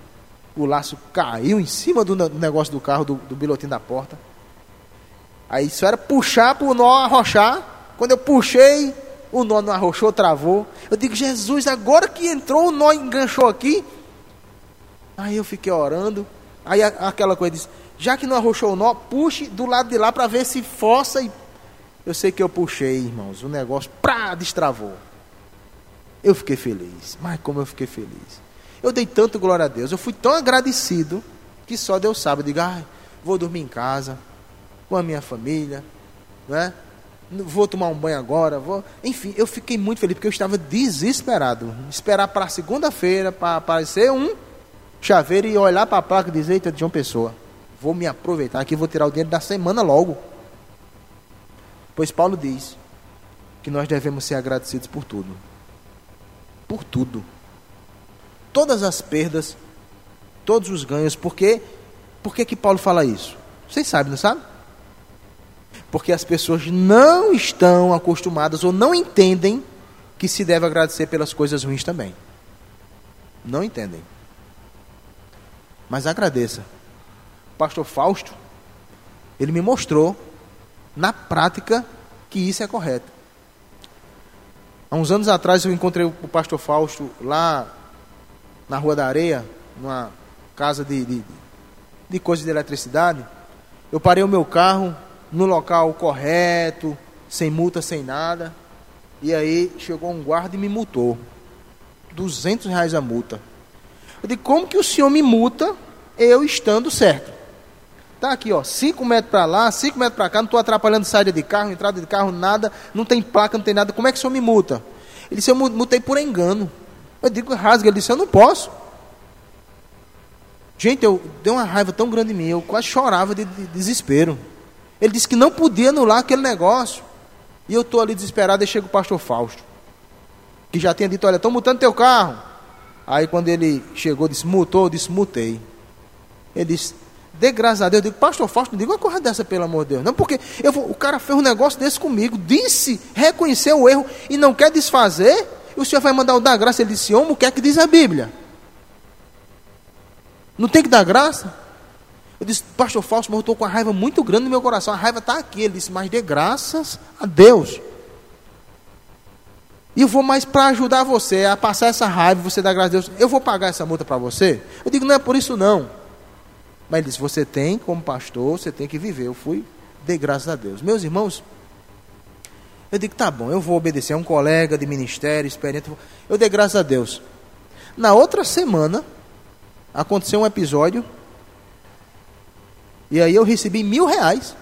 o laço caiu em cima do negócio do carro, do, do da porta. Aí isso era puxar para o nó arrochar. Quando eu puxei, o nó não arrochou, travou. Eu digo, Jesus, agora que entrou, o nó enganchou aqui. Aí eu fiquei orando. Aí aquela coisa disse, já que não arrochou o nó, puxe do lado de lá para ver se força. E... Eu sei que eu puxei, irmãos, o negócio, pra, destravou. Eu fiquei feliz. Mas como eu fiquei feliz. Eu dei tanto glória a Deus, eu fui tão agradecido que só Deus sabe. Eu digo, ah, vou dormir em casa, com a minha família, não é? Vou tomar um banho agora, vou. Enfim, eu fiquei muito feliz porque eu estava desesperado. Esperar para segunda-feira para aparecer um chaveiro e olhar para a placa e dizer: Eita, de uma pessoa, vou me aproveitar aqui, vou tirar o dinheiro da semana logo. Pois Paulo diz que nós devemos ser agradecidos por tudo. Por tudo todas as perdas, todos os ganhos. Por quê? Por que, que Paulo fala isso? Vocês sabem, não sabem? Porque as pessoas não estão acostumadas ou não entendem que se deve agradecer pelas coisas ruins também. Não entendem. Mas agradeça. Pastor Fausto, ele me mostrou na prática que isso é correto. Há uns anos atrás eu encontrei o pastor Fausto lá na Rua da Areia, numa casa de, de, de coisas de eletricidade. Eu parei o meu carro no local correto, sem multa, sem nada. E aí chegou um guarda e me multou. 200 reais a multa. Eu digo, como que o senhor me multa eu estando certo? Tá aqui, ó, 5 metros para lá, 5 metros para cá, não estou atrapalhando saída de carro, entrada de carro, nada, não tem placa, não tem nada. Como é que o senhor me multa? Ele disse, eu multei por engano. Eu digo, rasga. Ele disse, eu não posso. Gente, eu dei uma raiva tão grande em mim, eu quase chorava de, de desespero. Ele disse que não podia anular aquele negócio. E eu estou ali desesperado, e chega o pastor Fausto, que já tinha dito, olha, estão multando teu carro. Aí quando ele chegou, disse, multou, eu disse, mutei. Ele disse, dê graças a Deus. Eu digo, pastor Fausto, não diga uma coisa dessa, pelo amor de Deus. Não, porque vou, o cara fez um negócio desse comigo, disse, reconheceu o erro e não quer desfazer o senhor vai mandar o dar graça? Ele disse, homem, o que é que diz a Bíblia? Não tem que dar graça? Eu disse, pastor Fausto, mas eu estou com a raiva muito grande no meu coração. A raiva está aqui. Ele disse, mas dê graças a Deus. E eu vou mais para ajudar você a passar essa raiva, você dá graças a Deus. Eu vou pagar essa multa para você? Eu digo, não é por isso não. Mas ele disse, você tem, como pastor, você tem que viver. Eu fui, dei graças a Deus. Meus irmãos, eu digo, tá bom, eu vou obedecer. É um colega de ministério, experiente. Eu dei graças a Deus. Na outra semana, aconteceu um episódio. E aí eu recebi mil reais.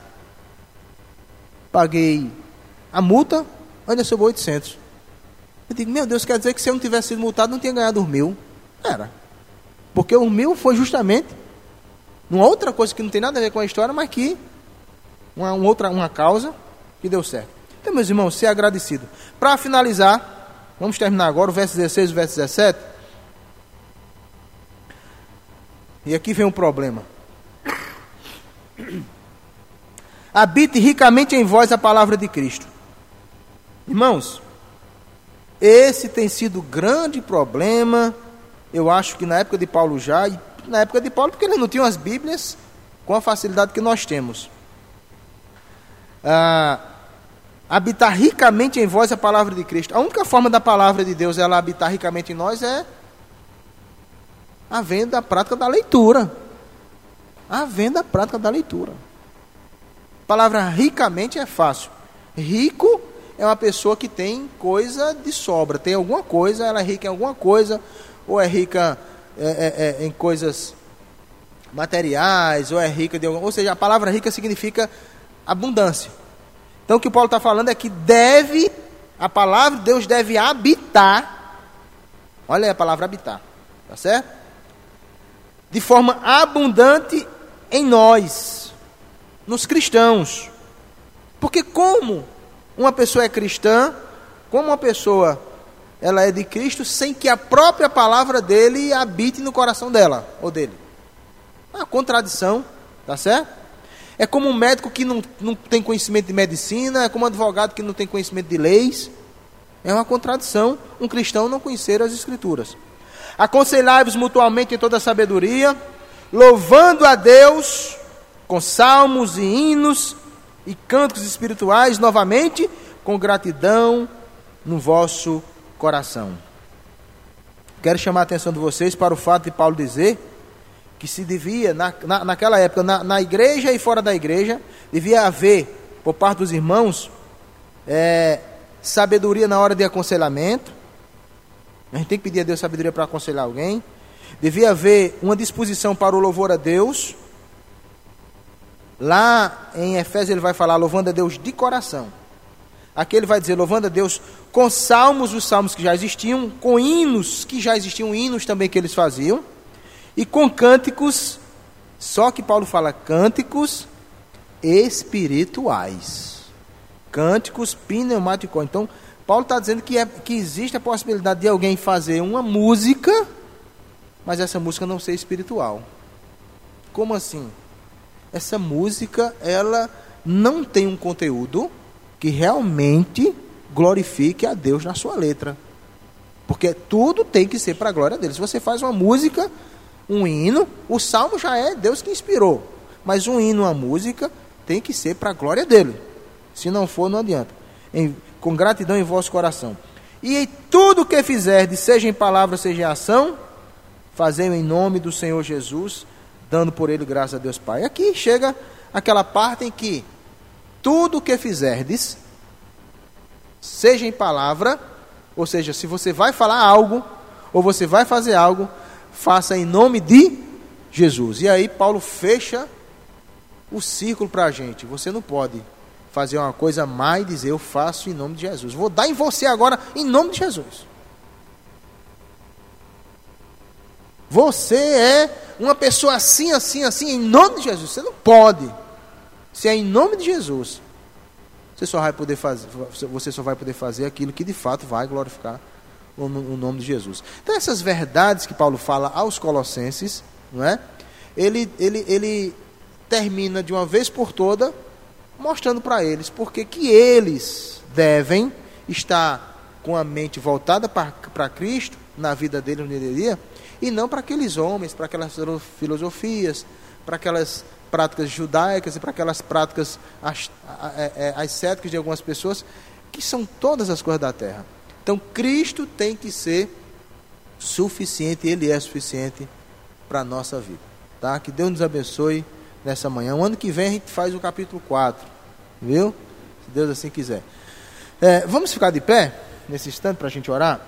Paguei a multa, ainda sobrou 800. Eu digo, meu Deus, quer dizer que se eu não tivesse sido multado, não tinha ganhado os mil. Era. Porque o mil foi justamente uma outra coisa que não tem nada a ver com a história, mas que uma, uma outra uma causa que deu certo. Então, meus irmãos, ser agradecido. Para finalizar, vamos terminar agora o verso 16 e o verso 17. E aqui vem um problema. Habite ricamente em vós a palavra de Cristo. Irmãos, esse tem sido grande problema, eu acho que na época de Paulo já, e na época de Paulo, porque eles não tinham as Bíblias com a facilidade que nós temos. Ah, habitar ricamente em vós a palavra de Cristo. A única forma da palavra de Deus ela habitar ricamente em nós é a prática da leitura. A prática da leitura. A palavra ricamente é fácil. Rico é uma pessoa que tem coisa de sobra, tem alguma coisa, ela é rica em alguma coisa, ou é rica é, é, é, em coisas materiais, ou é rica de alguma Ou seja, a palavra rica significa abundância. Então o que o Paulo está falando é que deve, a palavra de Deus deve habitar. Olha aí a palavra habitar, tá certo? De forma abundante em nós, nos cristãos. Porque como uma pessoa é cristã, como uma pessoa ela é de Cristo sem que a própria palavra dele habite no coração dela ou dele. É uma contradição, tá certo? É como um médico que não, não tem conhecimento de medicina, é como um advogado que não tem conhecimento de leis. É uma contradição um cristão não conhecer as Escrituras. Aconselhai-vos mutuamente em toda sabedoria, louvando a Deus com salmos e hinos e cantos espirituais, novamente, com gratidão no vosso coração. Quero chamar a atenção de vocês para o fato de Paulo dizer que se devia, na, na, naquela época, na, na, igreja e fora da igreja, devia haver, por parte dos irmãos, é, sabedoria na hora de aconselhamento. A gente tem que pedir a Deus sabedoria para aconselhar alguém. Devia haver uma disposição para o louvor a Deus. Lá em Efésios ele vai falar louvando a Deus de coração. Aqui ele vai dizer louvando a Deus com salmos, os salmos que já existiam, com hinos que já existiam, hinos também que eles faziam e com cânticos, só que Paulo fala cânticos espirituais. Cânticos pneumáticos. Então, Paulo está dizendo que, é, que existe a possibilidade de alguém fazer uma música, mas essa música não ser espiritual. Como assim? Essa música, ela não tem um conteúdo que realmente glorifique a Deus na sua letra. Porque tudo tem que ser para a glória dele. Se você faz uma música um hino, o salmo já é Deus que inspirou, mas um hino, uma música, tem que ser para a glória dele. Se não for, não adianta. Em, com gratidão em vosso coração. E em tudo que fizerdes, seja em palavra, seja em ação, fazei em nome do Senhor Jesus, dando por ele graças a Deus Pai. Aqui chega aquela parte em que tudo que fizerdes, seja em palavra, ou seja, se você vai falar algo, ou você vai fazer algo, faça em nome de Jesus. E aí Paulo fecha o círculo para a gente. Você não pode fazer uma coisa má e dizer eu faço em nome de Jesus. Vou dar em você agora em nome de Jesus. Você é uma pessoa assim, assim, assim, em nome de Jesus. Você não pode. Se é em nome de Jesus, você só vai poder fazer, você só vai poder fazer aquilo que de fato vai glorificar o nome de Jesus. Então, essas verdades que Paulo fala aos Colossenses, não é? ele, ele, ele termina de uma vez por toda mostrando para eles porque que eles devem estar com a mente voltada para Cristo na vida dele no dia e não para aqueles homens, para aquelas filosofias, para aquelas práticas judaicas e para aquelas práticas ascéticas de algumas pessoas que são todas as coisas da terra. Então Cristo tem que ser suficiente, Ele é suficiente para a nossa vida. Tá? Que Deus nos abençoe nessa manhã. O ano que vem a gente faz o capítulo 4. Viu? Se Deus assim quiser. É, vamos ficar de pé nesse instante para a gente orar?